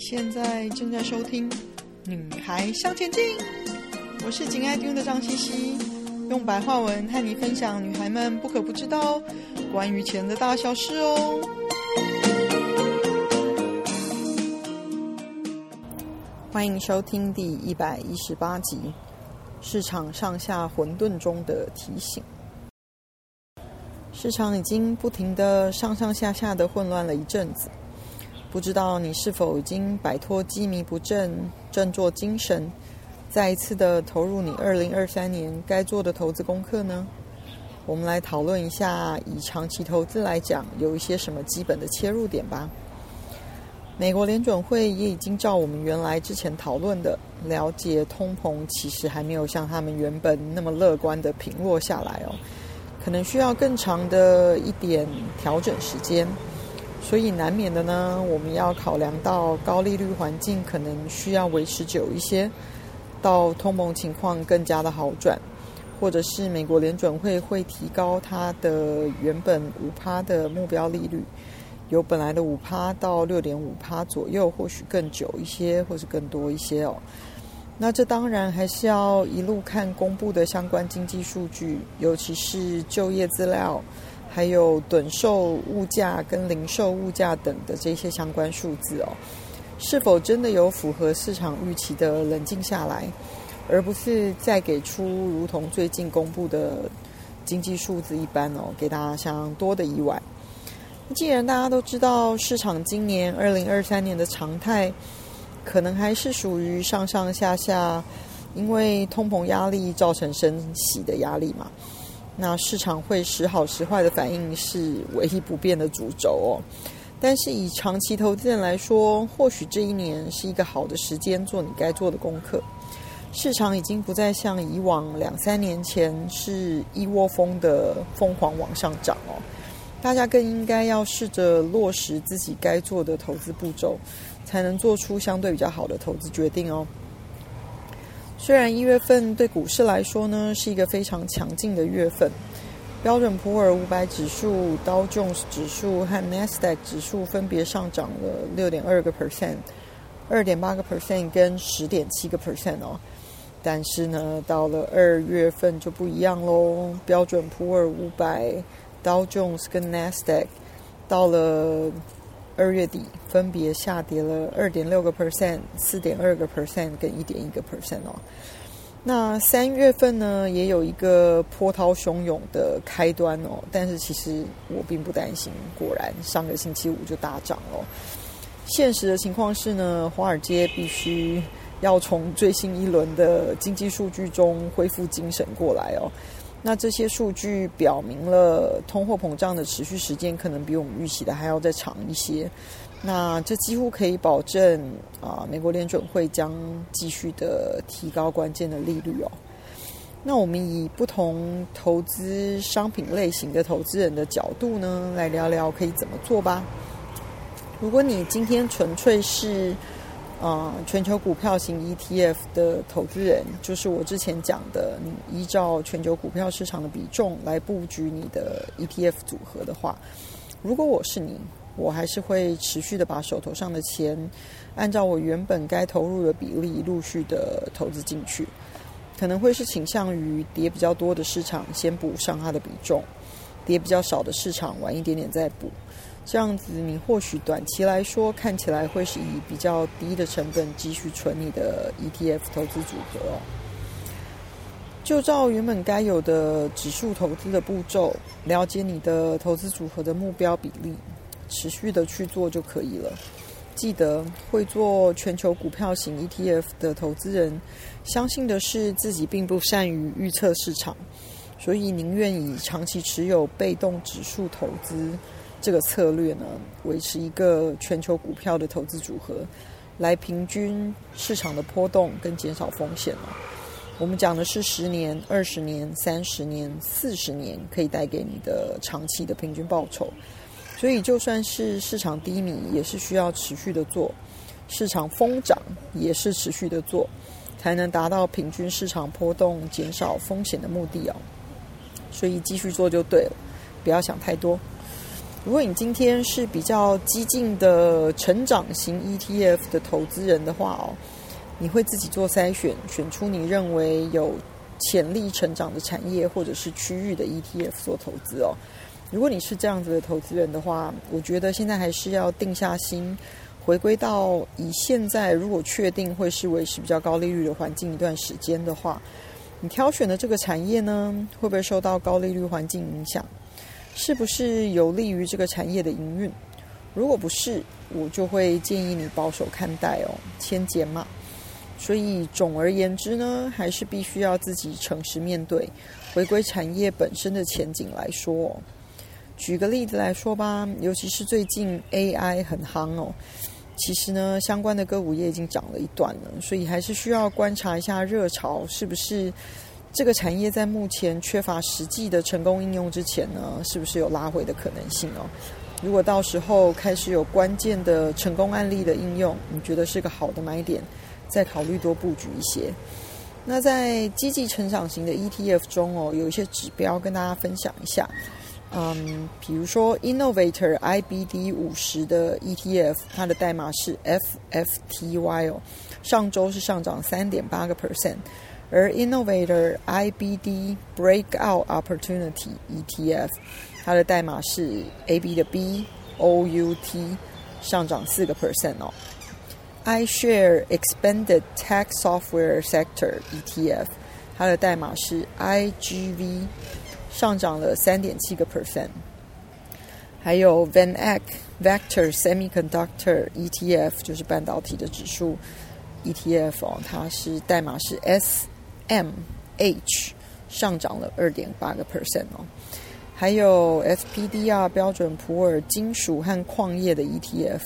现在正在收听《女孩向前进》，我是紧爱听的张茜茜，用白话文和你分享女孩们不可不知道关于钱的大小事哦。欢迎收听第一百一十八集《市场上下混沌中的提醒》。市场已经不停的上上下下的混乱了一阵子。不知道你是否已经摆脱积迷不振，振作精神，再一次的投入你二零二三年该做的投资功课呢？我们来讨论一下，以长期投资来讲，有一些什么基本的切入点吧。美国联准会也已经照我们原来之前讨论的，了解通膨其实还没有像他们原本那么乐观的平落下来哦，可能需要更长的一点调整时间。所以难免的呢，我们要考量到高利率环境可能需要维持久一些，到通膨情况更加的好转，或者是美国联准会会提高它的原本五趴的目标利率，由本来的五趴到六点五趴左右，或许更久一些，或是更多一些哦。那这当然还是要一路看公布的相关经济数据，尤其是就业资料。还有趸售物价跟零售物价等的这些相关数字哦，是否真的有符合市场预期的冷静下来，而不是再给出如同最近公布的经济数字一般哦，给大家相当多的意外。既然大家都知道市场今年二零二三年的常态，可能还是属于上上下下，因为通膨压力造成升息的压力嘛。那市场会时好时坏的反应是唯一不变的主轴哦，但是以长期投资人来说，或许这一年是一个好的时间做你该做的功课。市场已经不再像以往两三年前是一窝蜂的疯狂往上涨哦，大家更应该要试着落实自己该做的投资步骤，才能做出相对比较好的投资决定哦。虽然一月份对股市来说呢是一个非常强劲的月份，标准普尔五百指数、道琼斯指数和纳斯达克指数分别上涨了六点二个 percent、二点八个 percent 跟十点七个 percent 哦。但是呢，到了二月份就不一样喽，标准普尔五百、道琼斯跟纳斯达克到了。二月底分别下跌了二点六个 percent、四点二个 percent 跟一点一个 percent 哦。那三月份呢，也有一个波涛汹涌的开端哦。但是其实我并不担心，果然上个星期五就大涨了。现实的情况是呢，华尔街必须要从最新一轮的经济数据中恢复精神过来哦。那这些数据表明了通货膨胀的持续时间可能比我们预期的还要再长一些。那这几乎可以保证啊，美国联准会将继续的提高关键的利率哦。那我们以不同投资商品类型的投资人的角度呢，来聊聊可以怎么做吧。如果你今天纯粹是啊，全球股票型 ETF 的投资人，就是我之前讲的，你依照全球股票市场的比重来布局你的 ETF 组合的话，如果我是你，我还是会持续的把手头上的钱，按照我原本该投入的比例，陆续的投资进去，可能会是倾向于跌比较多的市场先补上它的比重，跌比较少的市场晚一点点再补。这样子，你或许短期来说看起来会是以比较低的成本继续存你的 ETF 投资组合哦。就照原本该有的指数投资的步骤，了解你的投资组合的目标比例，持续的去做就可以了。记得会做全球股票型 ETF 的投资人，相信的是自己并不善于预测市场，所以宁愿以长期持有被动指数投资。这个策略呢，维持一个全球股票的投资组合，来平均市场的波动跟减少风险哦。我们讲的是十年、二十年、三十年、四十年可以带给你的长期的平均报酬。所以就算是市场低迷，也是需要持续的做；市场疯涨，也是持续的做，才能达到平均市场波动、减少风险的目的哦。所以继续做就对了，不要想太多。如果你今天是比较激进的成长型 ETF 的投资人的话哦，你会自己做筛选，选出你认为有潜力成长的产业或者是区域的 ETF 做投资哦。如果你是这样子的投资人的话，我觉得现在还是要定下心，回归到以现在如果确定会是维持比较高利率的环境一段时间的话，你挑选的这个产业呢，会不会受到高利率环境影响？是不是有利于这个产业的营运？如果不是，我就会建议你保守看待哦，先减码。所以总而言之呢，还是必须要自己诚实面对，回归产业本身的前景来说。举个例子来说吧，尤其是最近 AI 很夯哦，其实呢，相关的个股也已经涨了一段了，所以还是需要观察一下热潮是不是。这个产业在目前缺乏实际的成功应用之前呢，是不是有拉回的可能性哦？如果到时候开始有关键的成功案例的应用，你觉得是个好的买点，再考虑多布局一些。那在积极成长型的 ETF 中哦，有一些指标跟大家分享一下。嗯，比如说 Innovator IBD 五十的 ETF，它的代码是 FFTY 哦，上周是上涨三点八个 percent。而 Innovator IBD Breakout Opportunity ETF，它的代码是 AB 的 B OUT，上涨四个 percent 哦。iShare Expanded Tech Software Sector ETF，它的代码是 IGV，上涨了三点七个 percent。还有 VanEck Vector Semiconductor ETF，就是半导体的指数 ETF 哦，它是代码是 S。 M H 上涨了二点八个 percent 哦，还有 SPDR 标准普尔金属和矿业的 ETF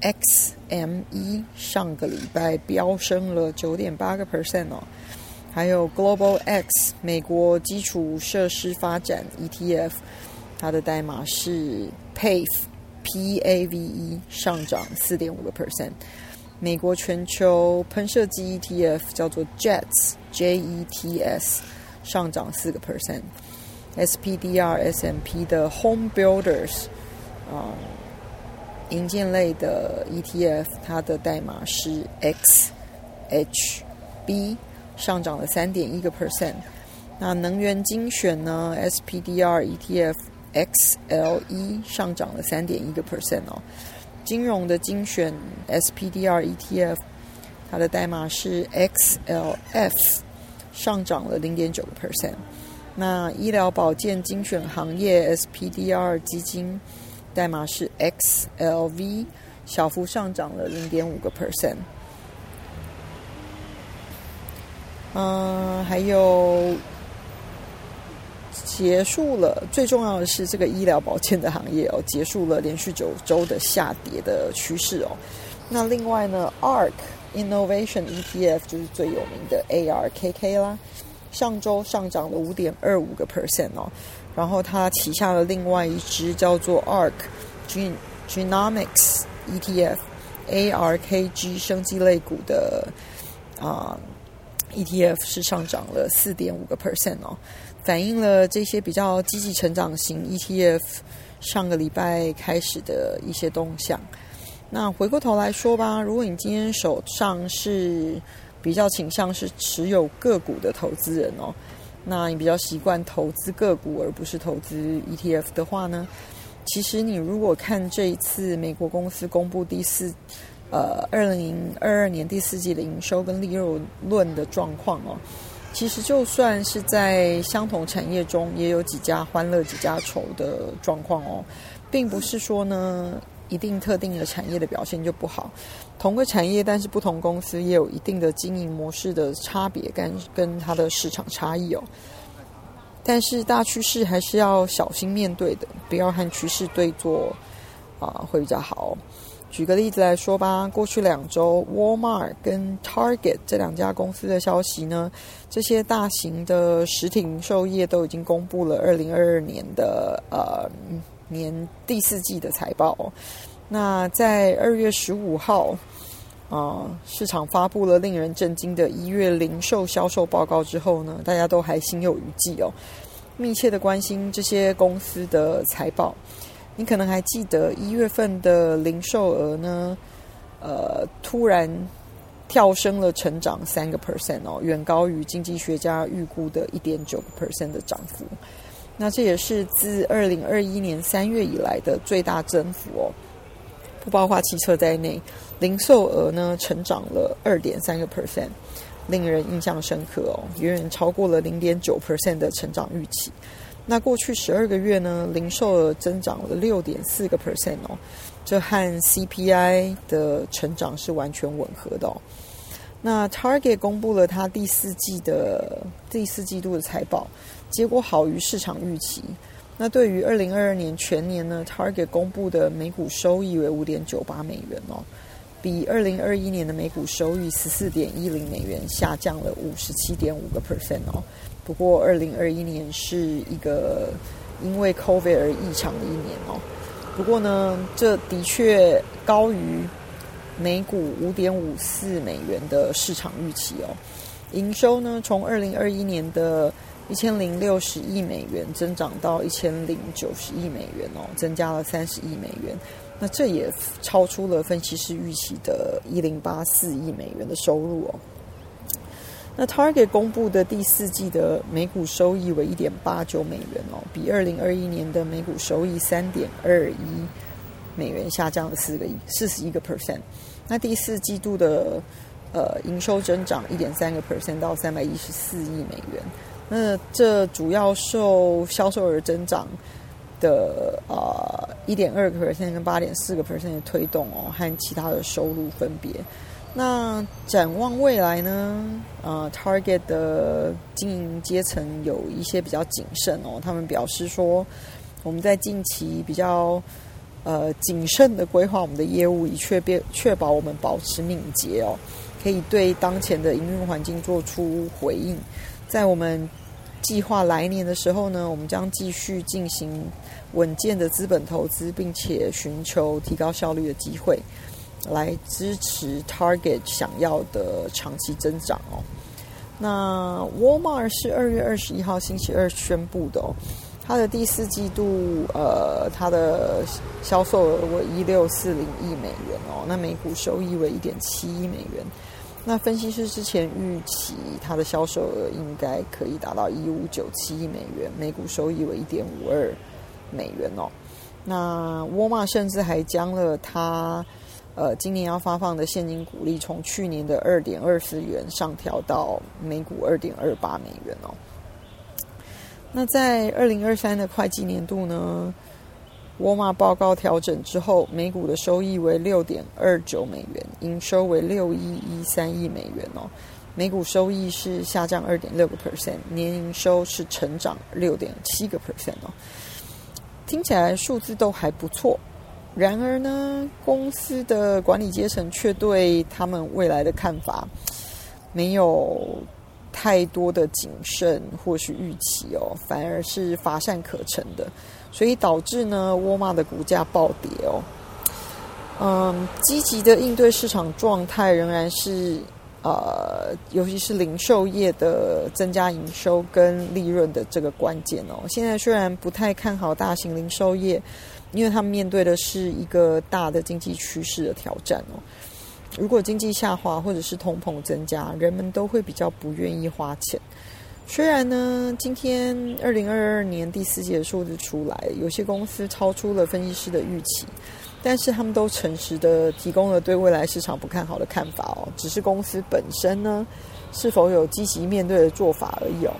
XME 上个礼拜飙升了九点八个 percent 哦，还有 Global X 美国基础设施发展 ETF，它的代码是 PAVE P A V E 上涨四点五个 percent。美国全球喷射机 ETF 叫做 Jets J E T S 上涨四个 percent。SPDR S&P 的 Home Builders 啊、呃，营建类的 ETF，它的代码是 X H B 上涨了三点一个 percent。那能源精选呢？SPDR ETF X L E 上涨了三点一个 percent 哦。金融的精选 SPDR ETF，它的代码是 XLF，上涨了零点九个 percent。那医疗保健精选行业 SPDR 基金代码是 XLV，小幅上涨了零点五个 percent。嗯，还有。结束了，最重要的是这个医疗保健的行业哦，结束了连续九周的下跌的趋势哦。那另外呢，ARK Innovation ETF 就是最有名的 ARKK 啦，上周上涨了五点二五个 percent 哦。然后它旗下的另外一支叫做 ARK Genomics ETF ARKG 生技类股的啊、ETF 是上涨了四点五个 percent 哦。反映了这些比较积极成长型 ETF 上个礼拜开始的一些动向。那回过头来说吧，如果你今天手上是比较倾向是持有个股的投资人哦，那你比较习惯投资个股而不是投资 ETF 的话呢，其实你如果看这一次美国公司公布第四呃二零二二年第四季的营收跟利润论的状况哦。其实，就算是在相同产业中，也有几家欢乐几家愁的状况哦，并不是说呢，一定特定的产业的表现就不好。同个产业，但是不同公司也有一定的经营模式的差别，跟跟它的市场差异哦。但是大趋势还是要小心面对的，不要和趋势对做啊，会比较好。举个例子来说吧，过去两周，Walmart 跟 Target 这两家公司的消息呢，这些大型的实体零售业都已经公布了二零二二年的呃年第四季的财报。那在二月十五号，啊、市场发布了令人震惊的一月零售销售报告之后呢，大家都还心有余悸哦，密切的关心这些公司的财报。你可能还记得一月份的零售额呢，呃，突然跳升了，成长三个 percent 哦，远高于经济学家预估的一点九个 percent 的涨幅。那这也是自二零二一年三月以来的最大增幅哦，不包括汽车在内，零售额呢成长了二点三个 percent，令人印象深刻哦，远远超过了零点九 percent 的成长预期。那过去十二个月呢，零售额增长了六点四个 percent 哦，这和 CPI 的成长是完全吻合的哦。那 Target 公布了它第四季的第四季度的财报，结果好于市场预期。那对于二零二二年全年呢，Target 公布的每股收益为五点九八美元哦，比二零二一年的每股收益十四点一零美元下降了五十七点五个 percent 哦。不过二零二一年是一个因为 COVID 而异常的一年哦。不过呢，这的确高于。每股五点五四美元的市场预期哦，营收呢，从二零二一年的一千零六十亿美元增长到一千零九十亿美元哦，增加了三十亿美元。那这也超出了分析师预期的一零八四亿美元的收入哦。那 Target 公布的第四季的每股收益为一点八九美元哦，比二零二一年的每股收益三点二一。美元下降了四个亿四十一个 percent，那第四季度的呃营收增长一点三个 percent 到三百一十四亿美元，那这主要受销售额增长的呃一点二个 percent 跟八点四个 percent 的推动哦，和其他的收入分别。那展望未来呢？呃，Target 的经营阶层有一些比较谨慎哦，他们表示说，我们在近期比较。呃，谨慎的规划我们的业务，以确保确保我们保持敏捷哦，可以对当前的营运环境做出回应。在我们计划来年的时候呢，我们将继续进行稳健的资本投资，并且寻求提高效率的机会，来支持 Target 想要的长期增长哦。那 Walmart 是二月二十一号星期二宣布的哦。它的第四季度，呃，它的销售额为一六四零亿美元哦，那每股收益为一点七亿美元。那分析师之前预期它的销售额应该可以达到一五九七亿美元，每股收益为一点五二美元哦。那沃尔玛甚至还将了它呃今年要发放的现金股利从去年的二点二四元上调到每股二点二八美元哦。那在二零二三的会计年度呢，沃尔玛报告调整之后，每股的收益为六点二九美元，营收为六一一三亿美元哦，每股收益是下降二点六个 percent，年营收是成长六点七个 percent 哦，听起来数字都还不错。然而呢，公司的管理阶层却对他们未来的看法没有。太多的谨慎或是预期哦，反而是乏善可陈的，所以导致呢，沃尔玛的股价暴跌哦。嗯，积极的应对市场状态仍然是呃，尤其是零售业的增加营收跟利润的这个关键哦。现在虽然不太看好大型零售业，因为他们面对的是一个大的经济趋势的挑战哦。如果经济下滑或者是通膨增加，人们都会比较不愿意花钱。虽然呢，今天二零二二年第四季的数字出来，有些公司超出了分析师的预期，但是他们都诚实的提供了对未来市场不看好的看法哦。只是公司本身呢，是否有积极面对的做法而已哦。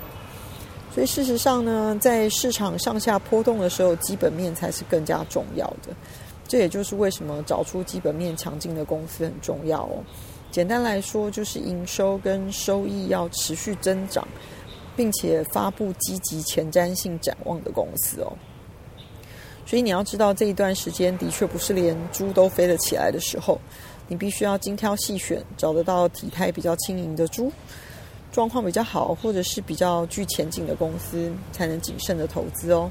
所以事实上呢，在市场上下波动的时候，基本面才是更加重要的。这也就是为什么找出基本面强劲的公司很重要哦。简单来说，就是营收跟收益要持续增长，并且发布积极前瞻性展望的公司哦。所以你要知道，这一段时间的确不是连猪都飞得起来的时候，你必须要精挑细选，找得到体态比较轻盈的猪，状况比较好，或者是比较具前景的公司，才能谨慎的投资哦。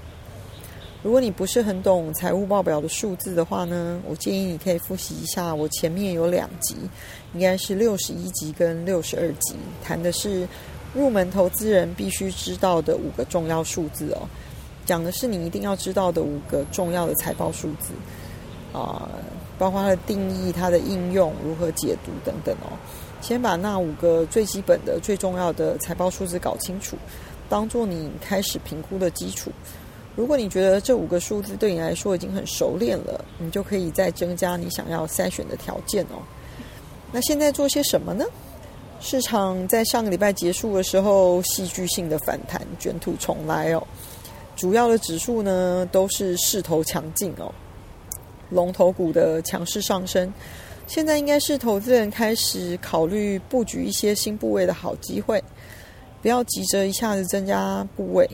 如果你不是很懂财务报表的数字的话呢，我建议你可以复习一下我前面有两集，应该是六十一集跟六十二集，谈的是入门投资人必须知道的五个重要数字哦。讲的是你一定要知道的五个重要的财报数字啊、包括它的定义、它的应用、如何解读等等哦。先把那五个最基本的、最重要的财报数字搞清楚，当做你开始评估的基础。如果你觉得这五个数字对你来说已经很熟练了，你就可以再增加你想要筛选的条件哦。那现在做些什么呢？市场在上个礼拜结束的时候，戏剧性的反弹，卷土重来哦。主要的指数呢都是势头强劲哦，龙头股的强势上升。现在应该是投资人开始考虑布局一些新部位的好机会，不要急着一下子增加部位。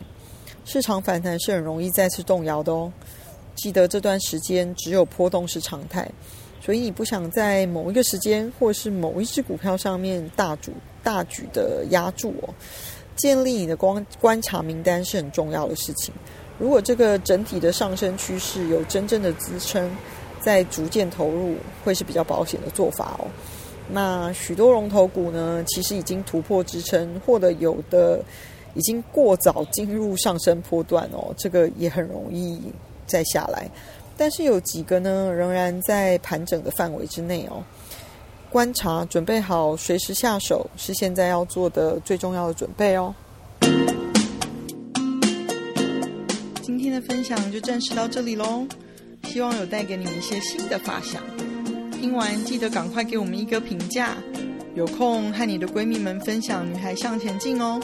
市场反弹是很容易再次动摇的哦。记得这段时间只有波动是常态，所以你不想在某一个时间或是某一只股票上面大主大举的压住哦。建立你的观观察名单是很重要的事情。如果这个整体的上升趋势有真正的支撑，再逐渐投入会是比较保险的做法哦。那许多龙头股呢，其实已经突破支撑，或者有的。已经过早进入上升波段哦，这个也很容易再下来。但是有几个呢，仍然在盘整的范围之内哦。观察，准备好随时下手，是现在要做的最重要的准备哦。今天的分享就暂时到这里喽，希望有带给你一些新的发想。听完记得赶快给我们一个评价，有空和你的闺蜜们分享《女孩向前进》哦。